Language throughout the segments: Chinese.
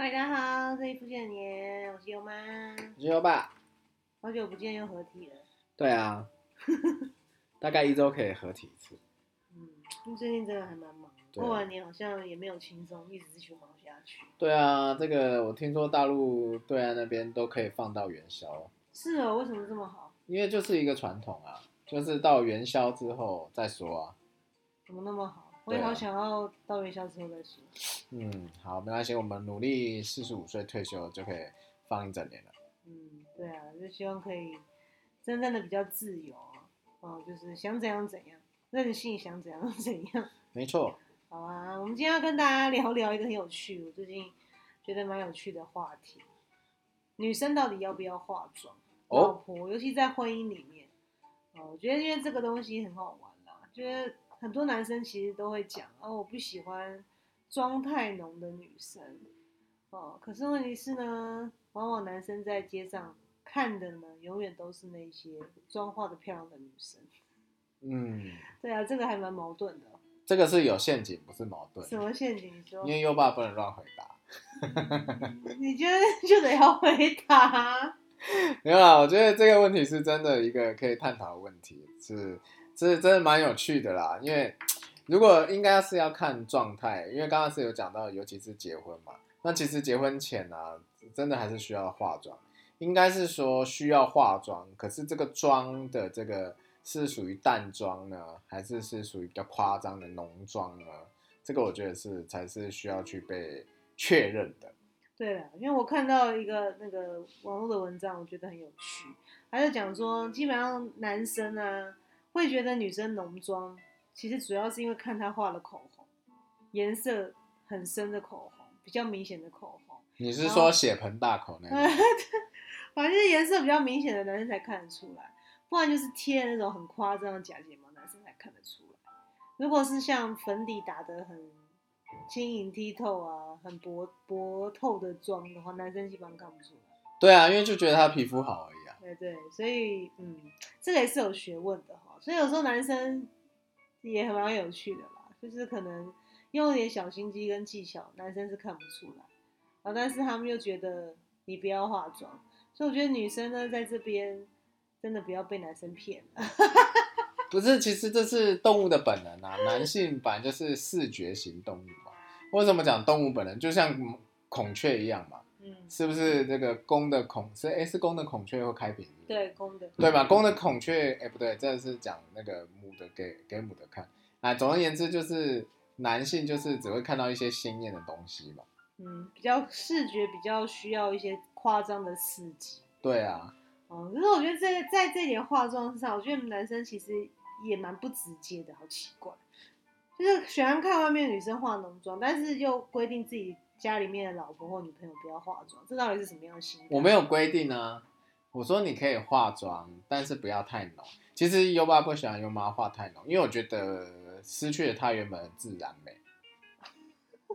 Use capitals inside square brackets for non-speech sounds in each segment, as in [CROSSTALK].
嗨，大家好，这里福建年，我是优妈，我是优爸。好久不见又合体了。对啊，[LAUGHS] 大概一周可以合体一次。嗯，因为最近真的还蛮忙，对过完年好像也没有轻松，一直继续忙下去。对啊，这个我听说大陆对岸那边都可以放到元宵，是哦，为什么这么好？因为就是一个传统啊，就是到元宵之后再说啊。怎么那么好？我也好想要到元宵之后再说。嗯，好，没关系，我们努力四十五岁退休就可以放一整年了。嗯，对啊，就希望可以真正的比较自由啊，哦，就是想怎样怎样，任性想怎样怎样。没错，好啊，我们今天要跟大家聊聊一个很有趣，我最近觉得蛮有趣的话题：女生到底要不要化妆？哦老婆，尤其在婚姻里面，哦，我觉得因为这个东西很好玩啦，就是很多男生其实都会讲，哦，我不喜欢妆太浓的女生，哦，可是问题是呢，往往男生在街上看的呢，永远都是那些妆化的漂亮的女生。嗯，[LAUGHS] 对啊，这个还蛮矛盾的。这个是有陷阱，不是矛盾。什么陷阱？你说因？为优爸不能乱回答。你觉得就得要回答？[LAUGHS] 没有啦，我觉得这个问题是真的一个可以探讨的问题，是是真的蛮有趣的啦。因为如果应该是要看状态，因为刚刚是有讲到，尤其是结婚嘛，那其实结婚前呢、真的还是需要化妆，应该是说需要化妆，可是这个妆的这个是属于淡妆呢，还是是属于比较夸张的浓妆呢？这个我觉得是才是需要去被确认的。对了，因为我看到一个那个网络的文章，我觉得很有趣。他就讲说，基本上男生啊会觉得女生浓妆，其实主要是因为看她画了口红，颜色很深的口红，比较明显的口红，你是说血盆大口那种？[LAUGHS] 反正就是颜色比较明显的男生才看得出来，不然就是贴那种很夸张的假睫毛，男生才看得出来。如果是像粉底打得很轻盈剔透啊，很薄薄透的妆的话，男生基本上看不出来。对啊，因为就觉得他皮肤好而已啊。对对，所以嗯，这个也是有学问的哈。所以有时候男生也很蛮有趣的啦，就是可能用一点小心机跟技巧，男生是看不出来啊，但是他们又觉得你不要化妆，所以我觉得女生呢在这边真的不要被男生骗了。不是，其实这是动物的本能啊，男性本来就是视觉型动物嘛。为什么讲动物本能？就像孔雀一样嘛，嗯，是不是？这个公的孔是哎是公的孔雀会开屏，对，公的，对吧？公的孔雀哎不对，这是讲那个母的给给母的看啊。总而言之，就是男性就是只会看到一些鲜艳的东西嘛。嗯，比较视觉比较需要一些夸张的刺激。对啊，哦，可是我觉得这个在这点化妆上，我觉得男生其实也蛮不直接的，好奇怪。就是喜欢看外面女生化浓妆，但是又规定自己家里面的老婆或女朋友不要化妆，这到底是什么样的心态？我没有规定啊。我说你可以化妆，但是不要太浓。其实优爸不喜欢优妈化太浓，因为我觉得失去了她原本的自然美，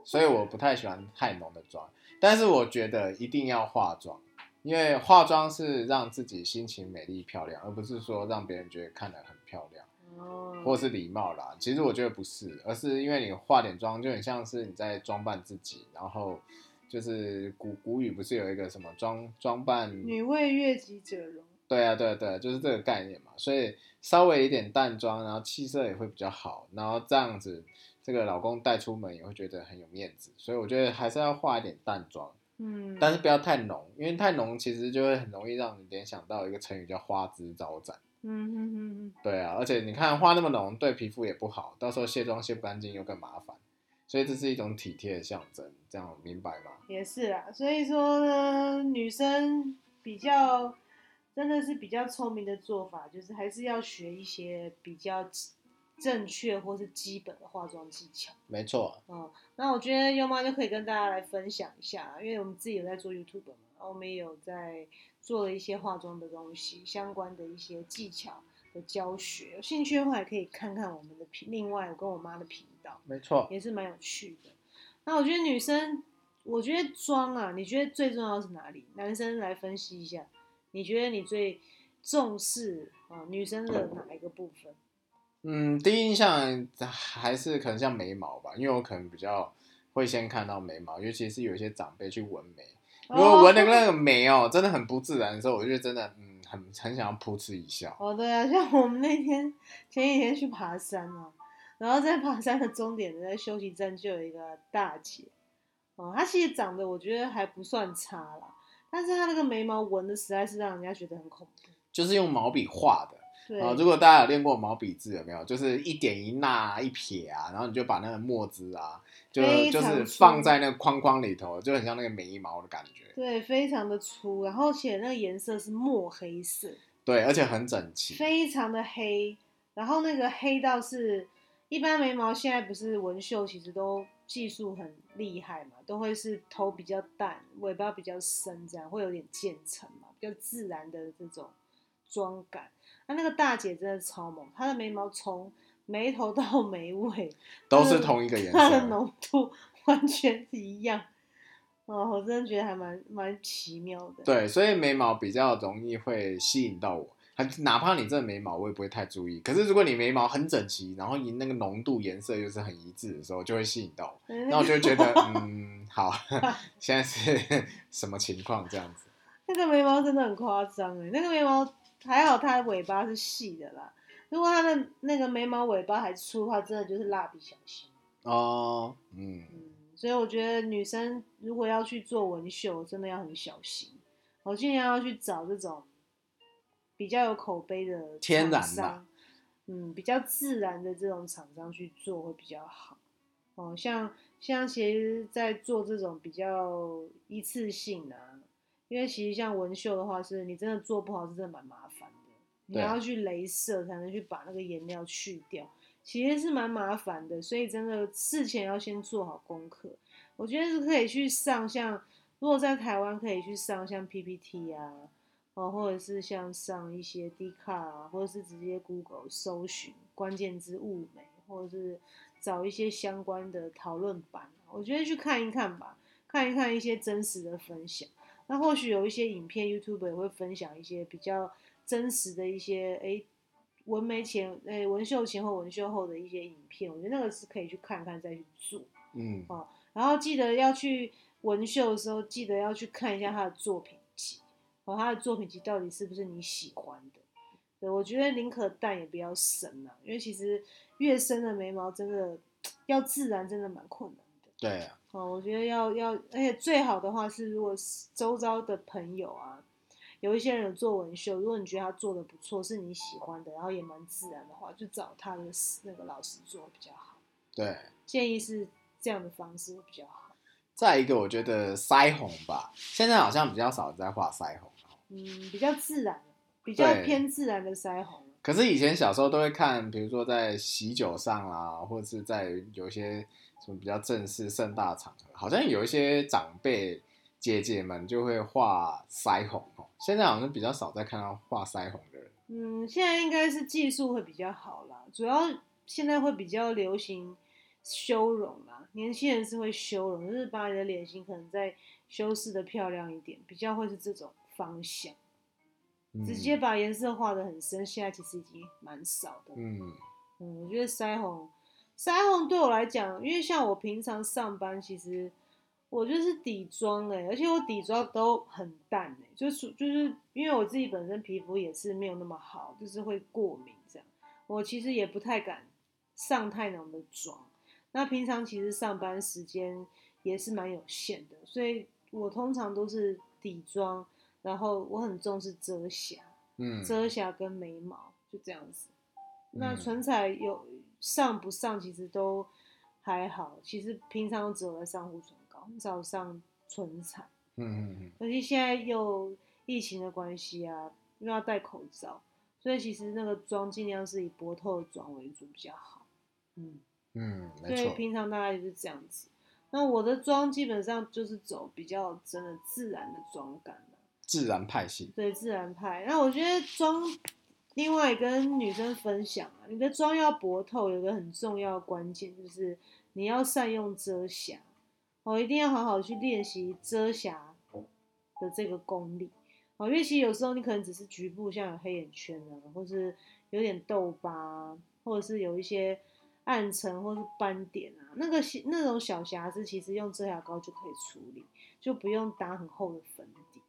所以我不太喜欢太浓的妆。但是我觉得一定要化妆，因为化妆是让自己心情美丽漂亮，而不是说让别人觉得看得很漂亮，或者是礼貌啦。其实我觉得不是，而是因为你化点妆，就很像是你在装扮自己，然后就是古古语不是有一个什么装装扮女为悦己者容。对啊，对啊对啊，就是这个概念嘛。所以稍微一点淡妆，然后气色也会比较好，然后这样子，这个老公带出门也会觉得很有面子。所以我觉得还是要化一点淡妆，嗯，但是不要太浓，因为太浓其实就会很容易让你联想到一个成语叫花枝招展。嗯哼哼哼，对啊，而且你看化那么浓，对皮肤也不好，到时候卸妆卸不干净又更麻烦。所以这是一种体贴的象征，这样明白吗？也是啊。所以说呢，女生比较真的是比较聪明的做法，就是还是要学一些比较正确或是基本的化妆技巧。没错，嗯，那我觉得优妈就可以跟大家来分享一下，因为我们自己有在做 YouTube 嘛，然后我们也有在做了一些化妆的东西，相关的一些技巧的教学。有兴趣的话，也可以看看我们的频，另外我跟我妈的频道没错。也是蛮有趣的。那我觉得女生，我觉得妆啊，你觉得最重要是哪里？男生来分析一下，你觉得你最重视啊女生的哪一个部分？嗯，第一印象还是可能像眉毛吧，因为我可能比较会先看到眉毛，尤其是有一些长辈去纹眉，如哦果纹的那个眉哦，真的很不自然的时候，我就真的嗯很很想要噗嗤一笑。哦，对啊，像我们那天前几天去爬山嘛，[LAUGHS] 然后在爬山的终点的在休息站就有一个大姐，哦，她其实长得我觉得还不算差啦，但是她那个眉毛纹的实在是让人家觉得很恐怖。就是用毛笔画的对，啊、如果大家有练过毛笔字，有没有？就是一点一捺一撇啊，然后你就把那个墨汁啊，就就是放在那个框框里头，就很像那个眉毛的感觉。对，非常的粗，然后且那个颜色是墨黑色，对，而且很整齐。非常的黑，然后那个黑到是一般眉毛现在不是纹绣，其实都技术很厉害嘛，都会是头比较淡，尾巴比较深，这样会有点渐层嘛，比较自然的这种妆感。那、那个大姐真的超猛，她的眉毛从眉头到眉尾 [LAUGHS] 都是同一个颜色它的色。浓度 [LAUGHS] 完全是一样。哦，我真的觉得还蛮蛮奇妙的。对，所以眉毛比较容易会吸引到我。还哪怕你这眉毛，我也不会太注意。可是如果你眉毛很整齐，然后你那个浓度颜色又是很一致的时候，就会吸引到我。[LAUGHS] 对，那我就会觉得，嗯，好，现在是什么情况这样子？那个眉毛真的很夸张哎，那个眉毛还好，它的尾巴是细的啦。如果他的那个眉毛尾巴还粗的话，真的就是蜡笔小新。哦，嗯，嗯，所以我觉得女生如果要去做纹绣，真的要很小心。我尽量要去找这种比较有口碑的天然厂的商嗯，比较自然的这种厂商去做会比较好。哦，像像其实，在做这种比较一次性的、啊，因为其实像纹绣的话，是你真的做不好，是真的蛮麻烦的。你要去镭射才能去把那个颜料去掉，其实是蛮麻烦的。所以真的事前要先做好功课。我觉得是可以去上像，如果在台湾可以去上像 PPT 啊，哦，或者是像上一些 d 卡啊，或者是直接 Google 搜寻关键字物美，或者是找一些相关的讨论版，我觉得去看一看吧，看一看一些真实的分享。那或许有一些影片，YouTube 也会分享一些比较真实的一些诶纹眉前诶纹绣前或纹绣后的一些影片，我觉得那个是可以去看看再去做。嗯，然后记得要去纹绣的时候，记得要去看一下他的作品集，哦，他的作品集到底是不是你喜欢的？对，我觉得宁可淡也不要深啊，因为其实越深的眉毛真的要自然，真的蛮困难的。对啊，哦，我觉得要要，而且最好的话是，如果是周遭的朋友啊，有一些人有做纹绣，如果你觉得他做的不错，是你喜欢的，然后也蛮自然的话，就找他的那个老师做比较好。对。建议是这样的方式会比较好。再一个，我觉得腮红吧，现在好像比较少人在画腮红。嗯，比较自然，比较偏自然的腮红。可是以前小时候都会看，比如说在喜酒上啦，或者是在有一些什么比较正式盛大场合，好像有一些长辈姐姐们就会画腮红哦。现在好像比较少在看到画腮红的人。嗯，现在应该是技术会比较好啦，主要现在会比较流行修容啦，年轻人是会修容，就是把你的脸型可能再修饰的漂亮一点，比较会是这种方向。嗯直接把颜色画的很深，现在其实已经蛮少的。嗯嗯，我觉得腮红，腮红对我来讲，因为像我平常上班，其实我就是底妆哎、而且我底妆都很淡哎、就是就是因为我自己本身皮肤也是没有那么好，就是会过敏这样，我其实也不太敢上太浓的妆。那平常其实上班时间也是蛮有限的，所以我通常都是底妆，然后我很重视遮瑕。嗯，遮瑕跟眉毛就这样子。那嗯唇彩有上不上，其实都还好。其实平常只有在上护唇膏，很少上唇彩。嗯嗯嗯，尤其现在又疫情的关系啊，又要戴口罩，所以其实那个妆尽量是以薄透的妆为主比较好。嗯，嗯，所以平常大概就是这样子。那我的妆基本上就是走比较真的自然的妆感的。自然派系。对自然派。那我觉得妆，另外跟女生分享啊，你的妆要薄透，有个很重要的关键就是你要善用遮瑕，哦，一定要好好去练习遮瑕的这个功力。哦，因为其实有时候你可能只是局部，像有黑眼圈啊，或是有点痘疤，或者是有一些暗沉或是斑点啊，那个那种小瑕疵，其实用遮瑕膏就可以处理，就不用打很厚的粉底。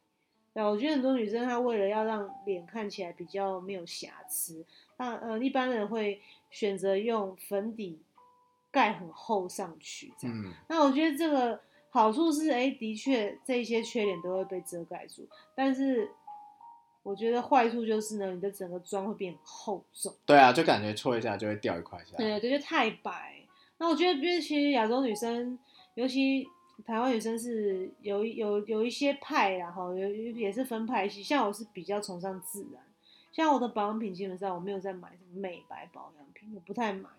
对，我觉得很多女生她为了要让脸看起来比较没有瑕疵，那呃一般人会选择用粉底盖很厚上去，这样。嗯，那我觉得这个好处是，哎，的确这一些缺点都会被遮盖住，但是我觉得坏处就是呢，你的整个妆会变厚重。对啊，就感觉搓一下就会掉一块下来。对对，就太白。那我觉得，因为其实亚洲女生，尤其台湾女生是有有有一些派，然后有也是分派系。像我是比较崇尚自然，像我的保养品基本上我没有在买什么美白保养品，我不太买。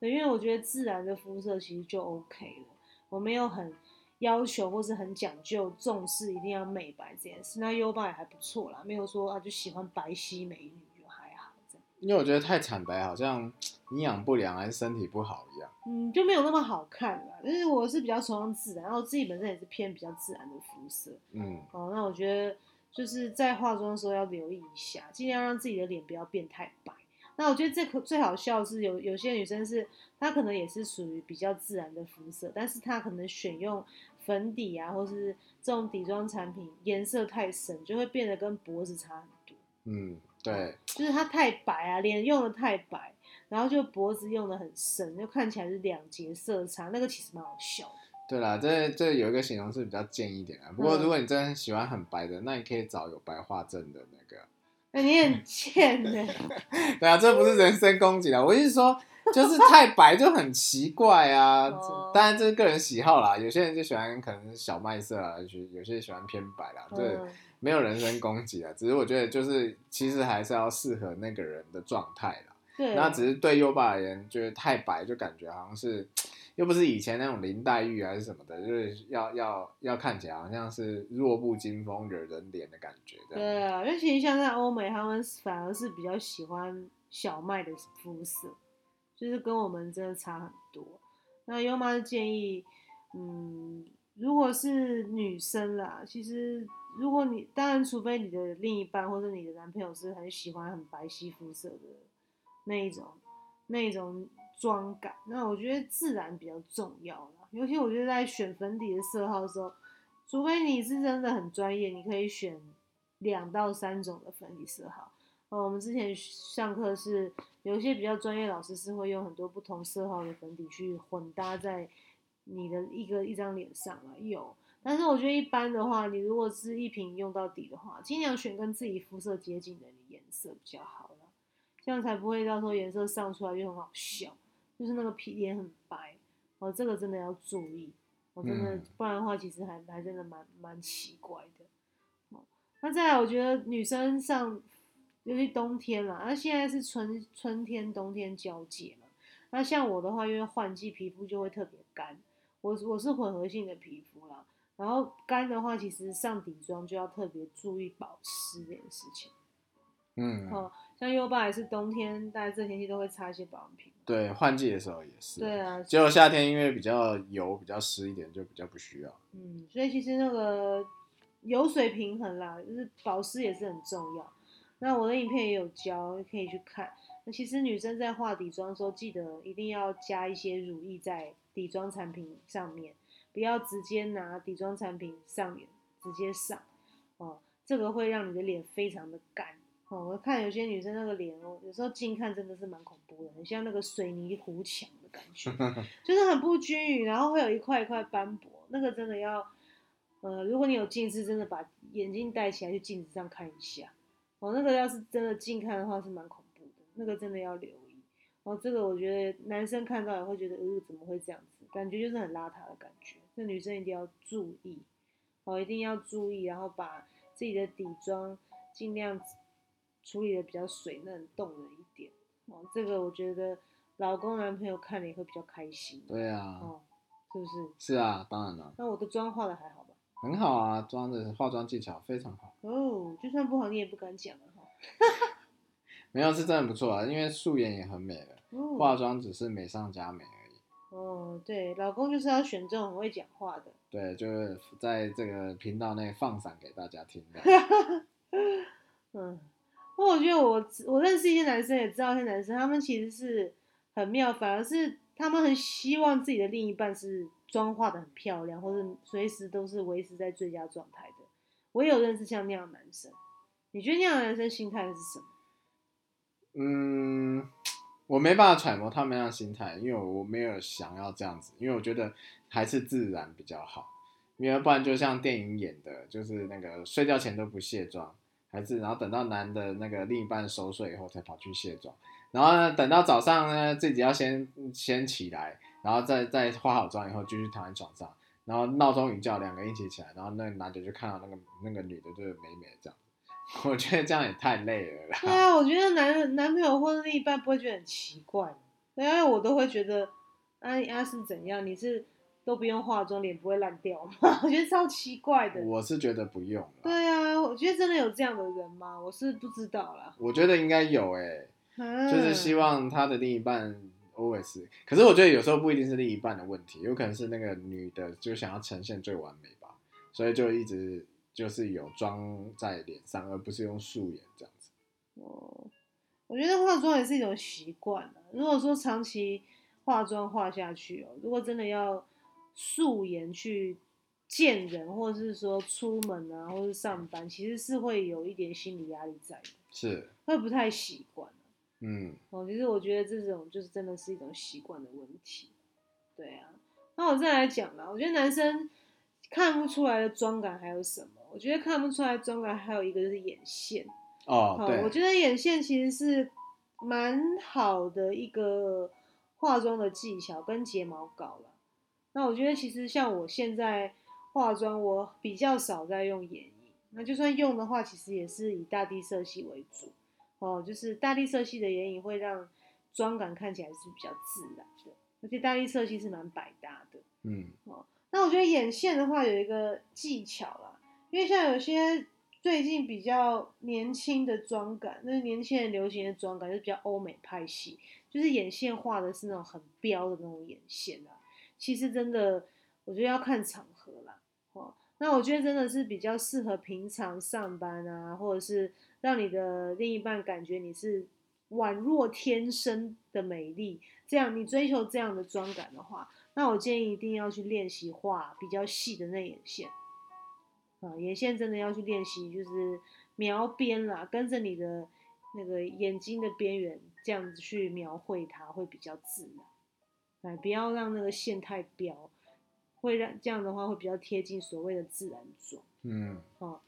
对，因为我觉得自然的肤色其实就 OK 了，我没有很要求或是很讲究重视一定要美白这件事。那优巴也还不错啦，没有说啊就喜欢白皙美女就还好这样。因为我觉得太惨白好像营养不良还是身体不好一样。嗯，就没有那么好看了。就是我是比较崇尚自然，然后自己本身也是偏比较自然的肤色。嗯，哦，那我觉得就是在化妆的时候要留意一下，尽量让自己的脸不要变太白。那我觉得这可最好笑的是有有些女生是她可能也是属于比较自然的肤色，但是她可能选用粉底啊，或是这种底妆产品颜色太深，就会变得跟脖子差很多。嗯，对，就是她太白啊，脸用的太白，然后就脖子用的很深，就看起来是两节色差，那个其实蛮好笑的。对啦，这这有一个形容是比较贱一点啊。不过嗯如果你真的喜欢很白的，那你可以找有白化症的那个。那、你很贱呢、[LAUGHS] 对啊，这不是人身攻击啦，我意思说，就是太白就很奇怪啊。[LAUGHS] 哦当然这是个人喜好啦，有些人就喜欢可能是小麦色啊，有些有些喜欢偏白啦，对嗯，没有人身攻击啊。只是我觉得就是其实还是要适合那个人的状态啦。对，那只是对优爸而言，就是太白就感觉好像是，又不是以前那种林黛玉还是什么的，就是要要要看起来好像是弱不禁风、惹人怜的感觉。对啊，因为其实像在欧美，他们反而是比较喜欢小麦的肤色，就是跟我们真的差很多。那优妈的建议，嗯，如果是女生啦，其实如果你当然，除非你的另一半或者你的男朋友是很喜欢很白皙肤色的那一种那一种妆感，那我觉得自然比较重要啦。尤其我觉得在选粉底的色号的时候，除非你是真的很专业，你可以选两到三种的粉底色号。呃，我们之前上课是有一些比较专业老师是会用很多不同色号的粉底去混搭在你的一个一张脸上啊，有。但是我觉得一般的话，你如果是一瓶用到底的话，尽量选跟自己肤色接近的颜色比较好，这样才不会到时候颜色上出来就很好笑，就是那个皮脸很白哦，这个真的要注意，哦，真的，嗯不然的话其实还还真的蛮蛮奇怪的。哦，那再来，我觉得女生上，尤其冬天啦，那现在是春春天冬天交界嘛，那像我的话，因为换季皮肤就会特别干，我我是混合性的皮肤啦，然后干的话，其实上底妆就要特别注意保湿这件事情。嗯，哦，像优爸也是冬天，大家这天气都会擦一些保养品。对，换季的时候也是。对啊，结果夏天因为比较油、比较湿一点，就比较不需要。嗯，所以其实那个油水平衡啦，就是保湿也是很重要。那我的影片也有教，可以去看。那其实女生在化底妆的时候，记得一定要加一些乳液在底妆产品上面，不要直接拿底妆产品上脸直接上哦，这个会让你的脸非常的干哦。我看有些女生那个脸哦，有时候近看真的是蛮恐怖的，很像那个水泥糊墙的感觉。[LAUGHS] 就是很不均匀，然后会有一块一块斑驳，那个真的要，呃，如果你有近视，真的把眼镜戴起来去镜子上看一下，哦，那个要是真的近看的话是蛮恐怖的，那个真的要留意。哦，这个我觉得男生看到也会觉得，呃，怎么会这样子？感觉就是很邋遢的感觉，那女生一定要注意，哦，一定要注意，然后把自己的底妆尽量处理的比较水嫩动人一点，哦，这个我觉得老公男朋友看了也会比较开心。对啊，哦，是不是？是啊，当然了，那我的妆化的还好吧？很好啊，妆的化妆技巧非常好。哦，就算不好你也不敢讲啊哈。[LAUGHS] 没有是真的不错啊，因为素颜也很美了，哦化妆只是美上加美而已。哦，对，老公就是要选这种很会讲话的。对，就是在这个频道内放闪给大家听的。[LAUGHS] 嗯，不我觉得我我认识一些男生，也知道一些男生，他们其实是很妙，反而是他们很希望自己的另一半是妆化的很漂亮，或是随时都是维持在最佳状态的。我也有认识像那样的男生，你觉得那样的男生心态是什么？嗯，我没办法揣摩他们那样心态，因为我没有想要这样子，因为我觉得还是自然比较好，因为不然就像电影演的，就是那个睡觉前都不卸妆，还是然后等到男的那个另一半熟睡以后才跑去卸妆，然后呢等到早上呢自己要先先起来，然后再再化好妆以后继续躺在床上，然后闹钟一叫两个一起起来，然后那个男的就看到那个那个女的就是美美的这样，[LAUGHS] 我觉得这样也太累了啦。对啊，我觉得男男朋友或者另一半不会觉得很奇怪，因为我都会觉得，啊啊是怎样？你是都不用化妆，脸不会烂掉吗？[LAUGHS] 我觉得超奇怪的。我是觉得不用，对啊，我觉得真的有这样的人吗？我是不知道啦。我觉得应该有诶、啊就是希望他的另一半 always，可是我觉得有时候不一定是另一半的问题，有可能是那个女的就想要呈现最完美吧，所以就一直就是有妆在脸上，而不是用素颜这样子。哦，我觉得化妆也是一种习惯啊。如果说长期化妆化下去哦，如果真的要素颜去见人，或者是说出门啊，或是上班，其实是会有一点心理压力在的，是，会不太习惯啊嗯，哦。其实我觉得这种就是真的是一种习惯的问题。对啊，那我再来讲啦，我觉得男生看不出来的妆感还有什么？我觉得看不出来妆感还有一个就是眼线。哦，好，对，我觉得眼线其实是蛮好的一个化妆的技巧，跟睫毛膏啦。那我觉得其实像我现在化妆，我比较少在用眼影，那就算用的话，其实也是以大地色系为主。哦，就是大地色系的眼影会让妆感看起来是比较自然的，而且大地色系是蛮百搭的。嗯哦，那我觉得眼线的话有一个技巧啦，因为像有些最近比较年轻的妆感，那年轻人流行的妆感就是比较欧美派系，就是眼线画的是那种很标的那种眼线啊。其实真的，我觉得要看场合啦。哦，那我觉得真的是比较适合平常上班啊，或者是让你的另一半感觉你是宛若天生的美丽，这样你追求这样的妆感的话，那我建议一定要去练习画比较细的内眼线。啊，眼线真的要去练习，就是描边啦，跟着你的那个眼睛的边缘这样子去描绘它，会比较自然。哎，不要让那个线太标，会让这样的话会比较贴近所谓的自然妆。嗯，哦，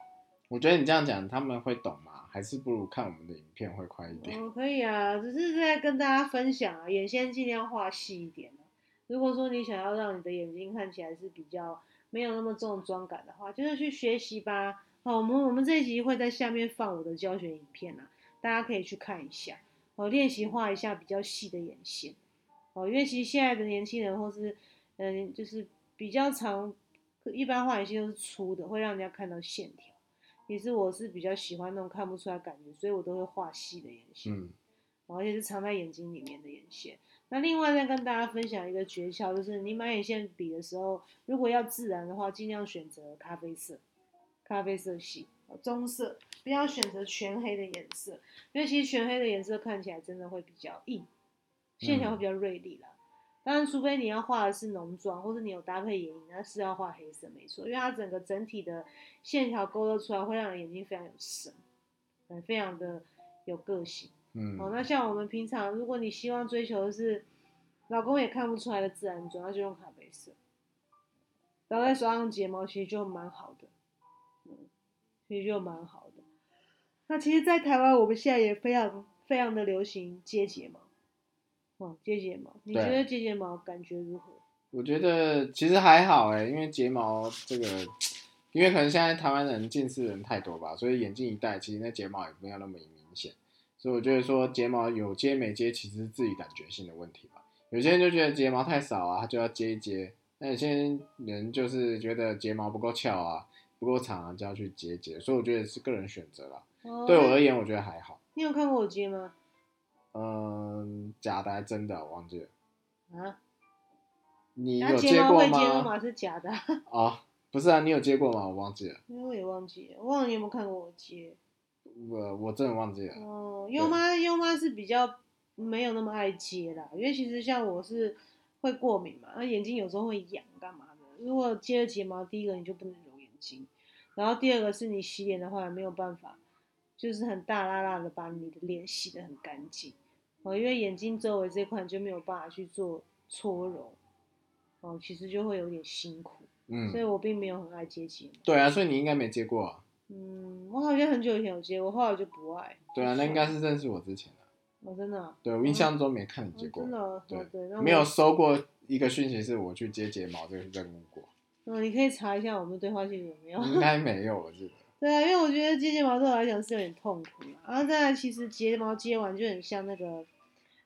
我觉得你这样讲他们会懂吗？还是不如看我们的影片会快一点。哦，可以啊，只是在跟大家分享啊，眼线尽量画细一点啊。如果说你想要让你的眼睛看起来是比较没有那么重妆感的话，就是去学习吧。好，我们我们这一集会在下面放我的教学影片啊，大家可以去看一下，哦，练习画一下比较细的眼线。哦，因为其实现在的年轻人或是嗯，就是比较常，一般画眼线都是粗的，会让人家看到线条。其实我是比较喜欢那种看不出来感觉，所以我都会画细的眼线。嗯，而且是藏在眼睛里面的眼线。那另外再跟大家分享一个诀窍，就是你买眼线笔的时候，如果要自然的话，尽量选择咖啡色、咖啡色系、棕色，不要选择全黑的颜色，因为其实全黑的颜色看起来真的会比较硬，线条会比较锐利啦。当然，除非你要画的是浓妆，或者你有搭配眼影，那是要画黑色没错，因为它整个整体的线条勾勒出来，会让人眼睛非常有神，嗯，非常的有个性。嗯，哦，那像我们平常，如果你希望追求的是老公也看不出来的自然妆，那就用咖啡色，然后再刷上睫毛，其实就蛮好的，嗯，其实就蛮好的。那其实，在台湾，我们现在也非常非常的流行接睫毛，哦，接睫毛，你觉得接睫毛感觉如何？我觉得其实还好哎，因为睫毛这个，因为可能现在台湾人近视人太多吧，所以眼镜一戴，其实那睫毛也没有那么明显。所以我觉得说睫毛有接没接，其实是自己感觉性的问题吧。有些人就觉得睫毛太少啊，他就要接一接；那有些人就是觉得睫毛不够翘啊、不够长啊，就要去接一接。所以我觉得是个人选择啦。哦对我而言，我觉得还好。你有看过我接吗？嗯，假的还真的，我忘记了。啊，你有接过毛会接的吗？是假的啊，哦，[LAUGHS] 不是啊，你有接过吗？我忘记了。因为我也忘记了，忘了你有没有看过我接。我我真的忘记了。哦，优妈优妈是比较没有那么爱接啦，因为其实像我是会过敏嘛，那眼睛有时候会痒，干嘛的？如果接了睫毛，第一个你就不能揉眼睛，然后第二个是你洗脸的话也没有办法，就是很大拉拉的把你的脸洗得很干净哦，因为眼睛周围这块就没有办法去做搓揉哦，其实就会有点辛苦，嗯所以嗯，我并没有很爱接睫毛。对啊，所以你应该没接过啊。嗯，我好像很久以前有接，我后来就不爱。对啊，那应该是认识我之前的。我哦，真的啊、对我印象中没看你接过哦真，的哦对哦对，那没有收过一个讯息是我去接睫毛这个任务过，嗯，你可以查一下我们对话记录有没有。应该没有，我记得。对啊，因为我觉得接睫毛对我来讲是有点痛苦。然后再来，其实睫毛接完就很像那个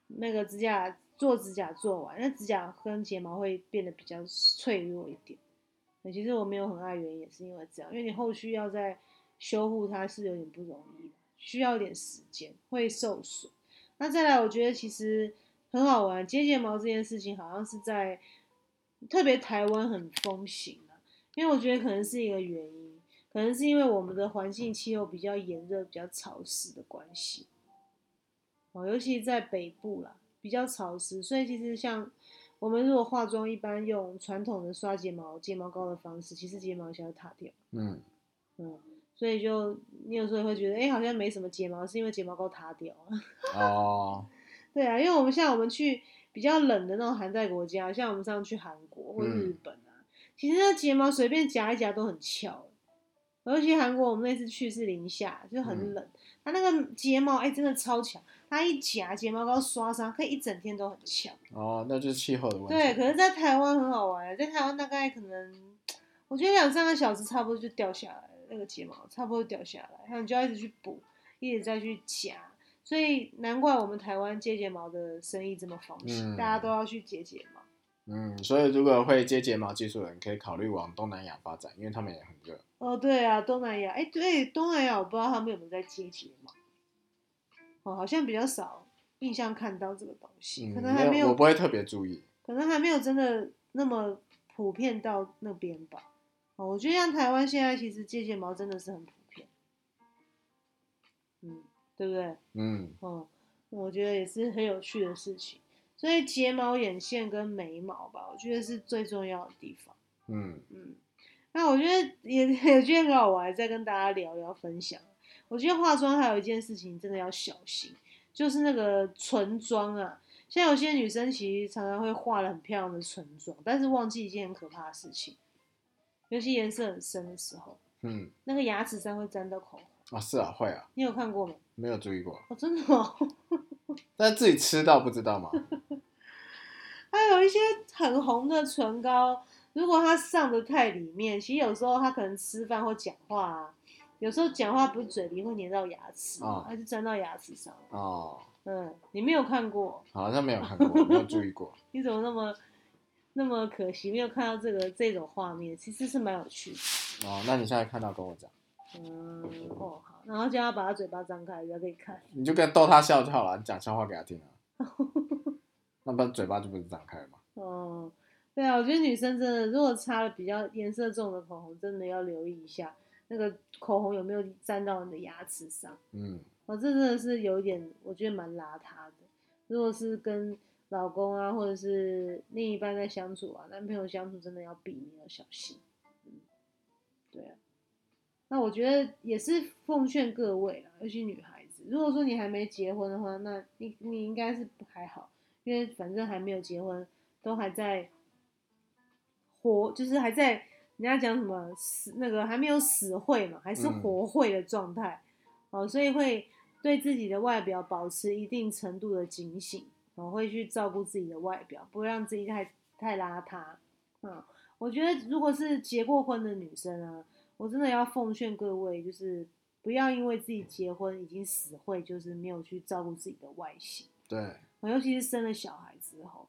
那个指甲做指甲做完，那指甲跟睫毛会变得比较脆弱一点。那其实我没有很爱原因也是因为这样，因为你后续要再修护它是有点不容易的，需要一点时间，会受损。那再来，我觉得其实很好玩，接睫毛这件事情好像是在特别台湾很风行啊，因为我觉得可能是一个原因，可能是因为我们的环境气候比较炎热、比较潮湿的关系。哦，尤其在北部啦，比较潮湿，所以其实像我们如果化妆，一般用传统的刷睫毛、睫毛膏的方式，其实睫毛一下就塌掉。嗯，嗯，所以就你有时候也会觉得，哎、好像没什么睫毛，是因为睫毛膏塌掉了。[LAUGHS] 哦，对啊，因为我们像我们去比较冷的那种寒带国家，像我们上次去韩国或日本啊，其实那睫毛随便夹一夹都很翘。尤其韩国，我们那次去是零下，就很冷，它那个睫毛哎、真的超强，它一夹睫毛膏刷上，可以一整天都很翘。哦，那就是气候的问题。对，可是，在台湾很好玩，在台湾大概可能，我觉得两三个小时差不多就掉下来了，那个睫毛差不多掉下来，然后你就要一直去补，一直再去夹，所以难怪我们台湾接睫毛的生意这么风行，嗯大家都要去接睫毛。嗯，所以如果会接睫毛技术的人，可以考虑往东南亚发展，因为他们也很热。哦，对啊，东南亚，哎，对，东南亚我不知道他们有没有在接睫毛，哦，好像比较少印象看到这个东西，嗯，可能还没有我不会特别注意。可能还没有真的那么普遍到那边吧。哦，我觉得像台湾现在其实接睫毛真的是很普遍，嗯，对不对？嗯，哦，我觉得也是很有趣的事情。所以睫毛、眼线跟眉毛吧，我觉得是最重要的地方。嗯，嗯，那我觉得也也觉得很好玩，再跟大家聊聊分享。我觉得化妆还有一件事情真的要小心，就是那个唇妆啊。像有些女生其实常常会画了很漂亮的唇妆，但是忘记一件很可怕的事情，尤其颜色很深的时候，嗯，那个牙齿上会沾到口红。啊，是啊，会啊，你有看过吗？没有注意过，哦，真的哦。[LAUGHS] 但自己吃到不知道吗？还有一些很红的唇膏，如果它上的太里面，其实有时候他可能吃饭或讲话啊，有时候讲话不是嘴里会粘到牙齿，哦它就粘到牙齿上。哦，嗯，你没有看过，好像没有看过，没有注意过。[LAUGHS] 你怎么那么那么可惜，没有看到这个这种画面？其实是蛮有趣的。哦，那你现在看到跟我讲，嗯，哦好，然后叫他把他嘴巴张开，才可以看。你就跟逗他笑就好了，你讲笑话给他听啊。[LAUGHS] 那不然嘴巴就不是张开了吗？哦，对啊，我觉得女生真的，如果擦了比较颜色重的口红，真的要留意一下那个口红有没有沾到你的牙齿上。嗯，哦，这真的是有一点，我觉得蛮邋遢的。如果是跟老公啊，或者是另一半在相处啊，男朋友相处，真的要避免，要小心。嗯，对啊。那我觉得也是奉劝各位啦，尤其女孩子，如果说你还没结婚的话，那你你应该是还好，因为反正还没有结婚，都还在活，就是还在人家讲什么死那个还没有死会嘛，还是嗯活会的状态。哦，所以会对自己的外表保持一定程度的警醒，哦，会去照顾自己的外表，不会让自己太太邋遢。嗯，我觉得如果是结过婚的女生啊，我真的要奉劝各位，就是不要因为自己结婚已经死会，就是没有去照顾自己的外形。对，哦尤其是生了小孩之后，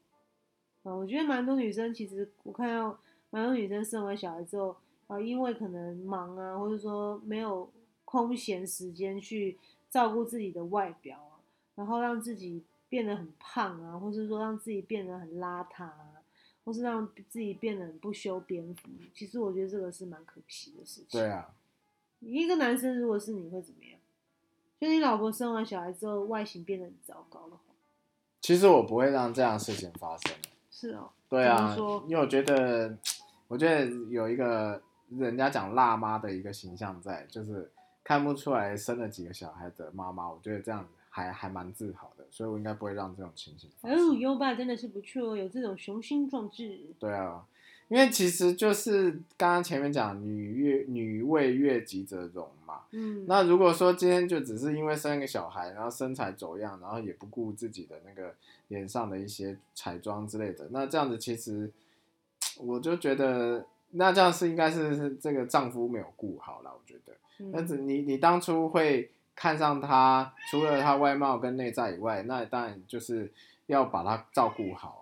啊，我觉得蛮多女生其实我看到蛮多女生生完小孩之后，啊，因为可能忙啊，或者说没有空闲时间去照顾自己的外表啊，然后让自己变得很胖啊，或是说让自己变得很邋遢啊，或是让自己变得很不修边幅。其实我觉得这个是蛮可惜的事情。对啊，你一个男生如果是你会怎么样？就你老婆生完小孩之后外形变得很糟糕的话。其实我不会让这样的事情发生。是哦，对啊因为我觉得，我觉得有一个人家讲辣妈的一个形象在，就是看不出来生了几个小孩的妈妈，我觉得这样还还蛮自豪的，所以我应该不会让这种情形发生。哦，优爸真的是不错，有这种雄心壮志。对啊，因为其实就是刚刚前面讲女悦女为悦己者容嘛。嗯，那如果说今天就只是因为生一个小孩，然后身材走样，然后也不顾自己的那个脸上的一些彩妆之类的，那这样子其实我就觉得，那这样是应该是是这个丈夫没有顾好了，我觉得。嗯那只你你当初会看上他，除了他外貌跟内在以外，那当然就是要把他照顾好啊。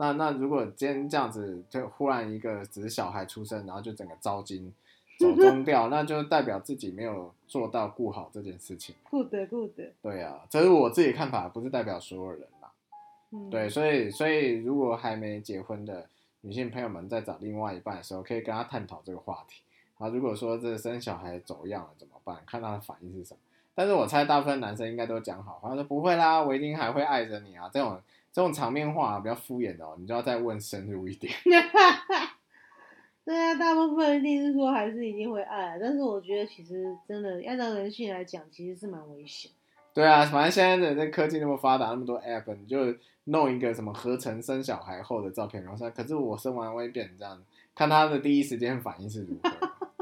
那那如果今天这样子，就忽然一个只是小孩出生，然后就整个糟心走 [LAUGHS] 中掉，那就代表自己没有做到顾好这件事情。good good，对啊，这是我自己看法，不是代表所有人啦。嗯，对，所以所以如果还没结婚的女性朋友们在找另外一半的时候，可以跟他探讨这个话题。啊，如果说这生小孩走样了怎么办？看他的反应是什么。但是我猜大部分男生应该都讲好，他说不会啦，我一定还会爱着你啊。这种这种场面话比较敷衍的哦，你就要再问深入一点。[LAUGHS] 对啊，大部分一定是说还是一定会爱，但是我觉得其实真的按照人性来讲，其实是蛮危险。对啊，反正现在的这科技那么发达，那么多 app，你就弄一个什么合成生小孩后的照片，然后说，可是我生完会变成这样，看他的第一时间反应是如何。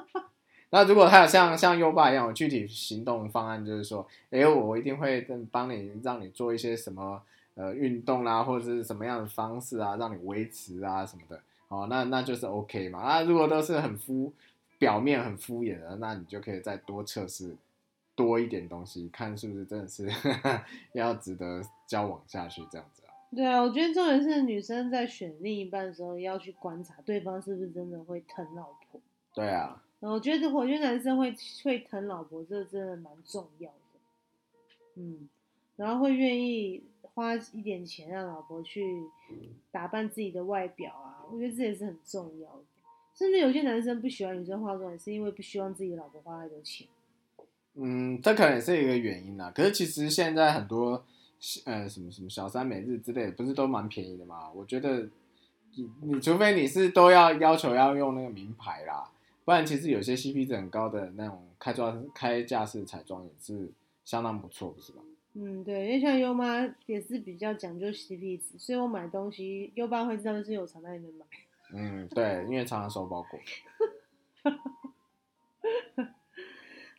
[LAUGHS] 那如果他有像像优爸一样有具体行动方案，就是说，哎，我一定会帮你让你做一些什么呃运动啦，或者是什么样的方式啊，让你维持啊什么的，哦，那那就是 OK 嘛。那如果都是很敷表面很敷衍的，那你就可以再多测试多一点东西，看是不是真的是 [LAUGHS] 要值得交往下去这样子啊。对啊，我觉得重点是女生在选另一半的时候要去观察对方是不是真的会疼老婆。对啊，我觉得，我觉得男生会会疼老婆，这真的蛮重要的。嗯，然后会愿意花一点钱让老婆去打扮自己的外表啊，我觉得这也是很重要的。甚至有些男生不喜欢女生化妆，也是因为不希望自己的老婆花太多钱。嗯，这可能也是一个原因啦。可是其实现在很多呃什么什么小三每日之类的，不是都蛮便宜的嘛？我觉得你你除非你是都要要求要用那个名牌啦，不然其实有些 CP 值很高的那种开妆开架式彩妆也是相当不错，不是吧？嗯，对，因为像优妈也是比较讲究 CP 值，所以我买东西优爸会知道是有常在里面买。嗯，对，因为常常收包裹。[LAUGHS]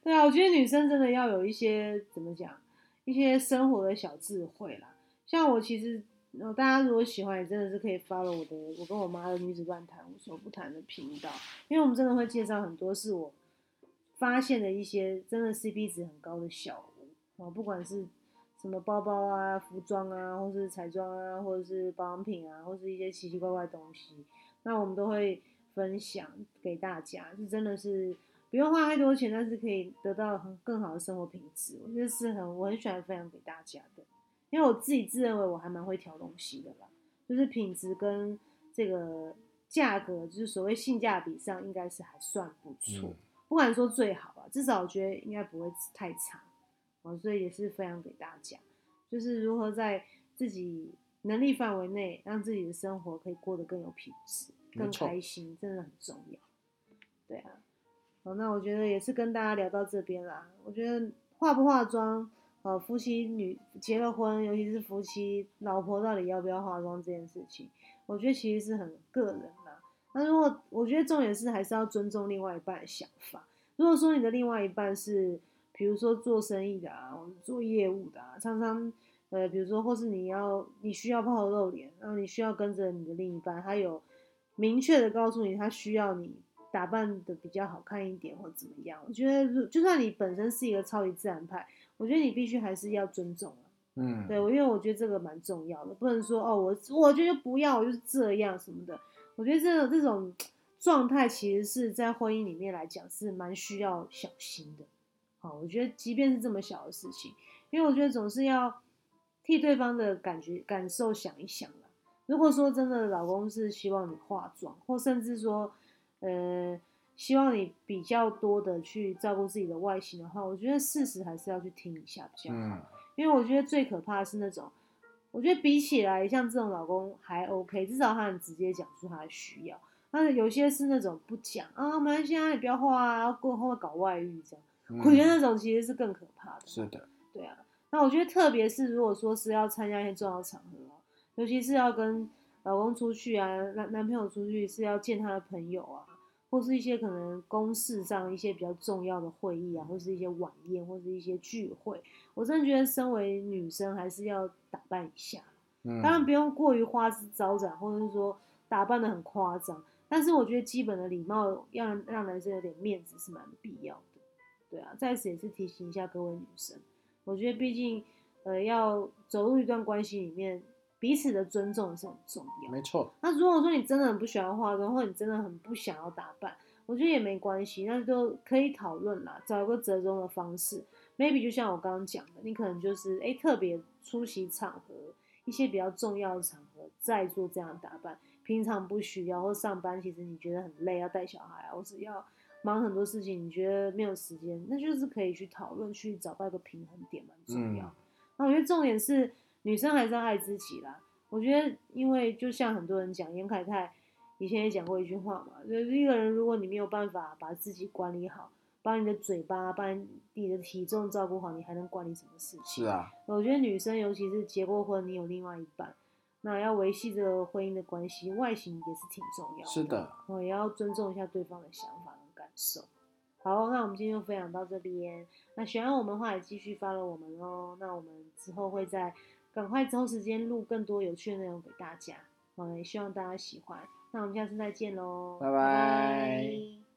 对啊，我觉得女生真的要有一些怎么讲，一些生活的小智慧啦。像我其实，呃，大家如果喜欢，也真的是可以 follow 我的我跟我妈的女子乱谈无所不谈的频道，因为我们真的会介绍很多是我发现的一些真的 CP 值很高的小物啊，不管是什么包包啊、服装啊，或是彩妆啊，或者是保养品啊，或是一些奇奇怪怪的东西，那我们都会分享给大家，是真的是。不用花太多钱，但是可以得到很更好的生活品质。我觉得是很我很喜欢分享给大家的，因为我自己自认为我还蛮会挑东西的啦，就是品质跟这个价格，就是所谓性价比上应该是还算不错，嗯不敢说最好啊，至少我觉得应该不会太差。哦，所以也是分享给大家，就是如何在自己能力范围内，让自己的生活可以过得更有品质、更开心，真的很重要。对啊。好，那我觉得也是跟大家聊到这边啦。我觉得化不化妆，呃，夫妻女结了婚，尤其是夫妻老婆到底要不要化妆这件事情，我觉得其实是很个人啦。那如果我觉得重点是还是要尊重另外一半的想法。如果说你的另外一半是，比如说做生意的啊，做业务的啊，常常呃，比如说或是你要你需要抛头露脸，然后你需要跟着你的另一半，他有明确的告诉你他需要你。打扮的比较好看一点或怎么样？我觉得，就算你本身是一个超级自然派，我觉得你必须还是要尊重啊。嗯，对，我因为我觉得这个蛮重要的，不能说哦，我我觉得不要，我就是这样什么的。我觉得这种这种状态其实是在婚姻里面来讲是蛮需要小心的。好，我觉得即便是这么小的事情，因为我觉得总是要替对方的感觉感受想一想啦。如果说真的老公是希望你化妆，或甚至说。呃，希望你比较多的去照顾自己的外形的话，我觉得事实还是要去听一下比较好。嗯，因为我觉得最可怕的是那种我觉得比起来，像这种老公还 OK，至少他很直接讲出他的需要。但是有些是那种不讲啊，没关系啊，你不要画啊，过后会搞外遇这样。我觉得那种其实是更可怕的。是的，对啊。那我觉得特别是如果说是要参加一些重要场合，尤其是要跟老公出去啊，男男朋友出去是要见他的朋友啊，或是一些可能公事上一些比较重要的会议啊，或是一些晚宴，或是一些聚会，我真的觉得身为女生还是要打扮一下。嗯，当然不用过于花枝招展，或者是说打扮的很夸张，但是我觉得基本的礼貌要让男生有点面子是蛮必要的。对啊，在此也是提醒一下各位女生，我觉得毕竟呃要走入一段关系里面。彼此的尊重是很重要，没错。那如果说你真的很不喜欢化妆，或者你真的很不想要打扮，我觉得也没关系，那就可以讨论啦，找一个折中的方式。Maybe 就像我刚刚讲的，你可能就是哎特别出席场合，一些比较重要的场合再做这样打扮，平常不需要，或上班其实你觉得很累，要带小孩啊，或是要忙很多事情，你觉得没有时间，那就是可以去讨论，去找到一个平衡点，蛮重要。那我觉得重点是。女生还是要爱自己啦。我觉得，因为就像很多人讲，严凯泰以前也讲过一句话嘛，就是一个人如果你没有办法把自己管理好，把你的嘴巴、把你的体重照顾好，你还能管理什么事情？是啊。我觉得女生，尤其是结过婚，你有另外一半，那要维系这个婚姻的关系，外形也是挺重要的。是的。我也要尊重一下对方的想法受。好，那我们今天就分享到这边。那喜欢我们的话，也继续 follow 我们哦。那我们之后会在。赶快抽时间录更多有趣的内容给大家，好，也希望大家喜欢。那我们下次再见喽，拜拜。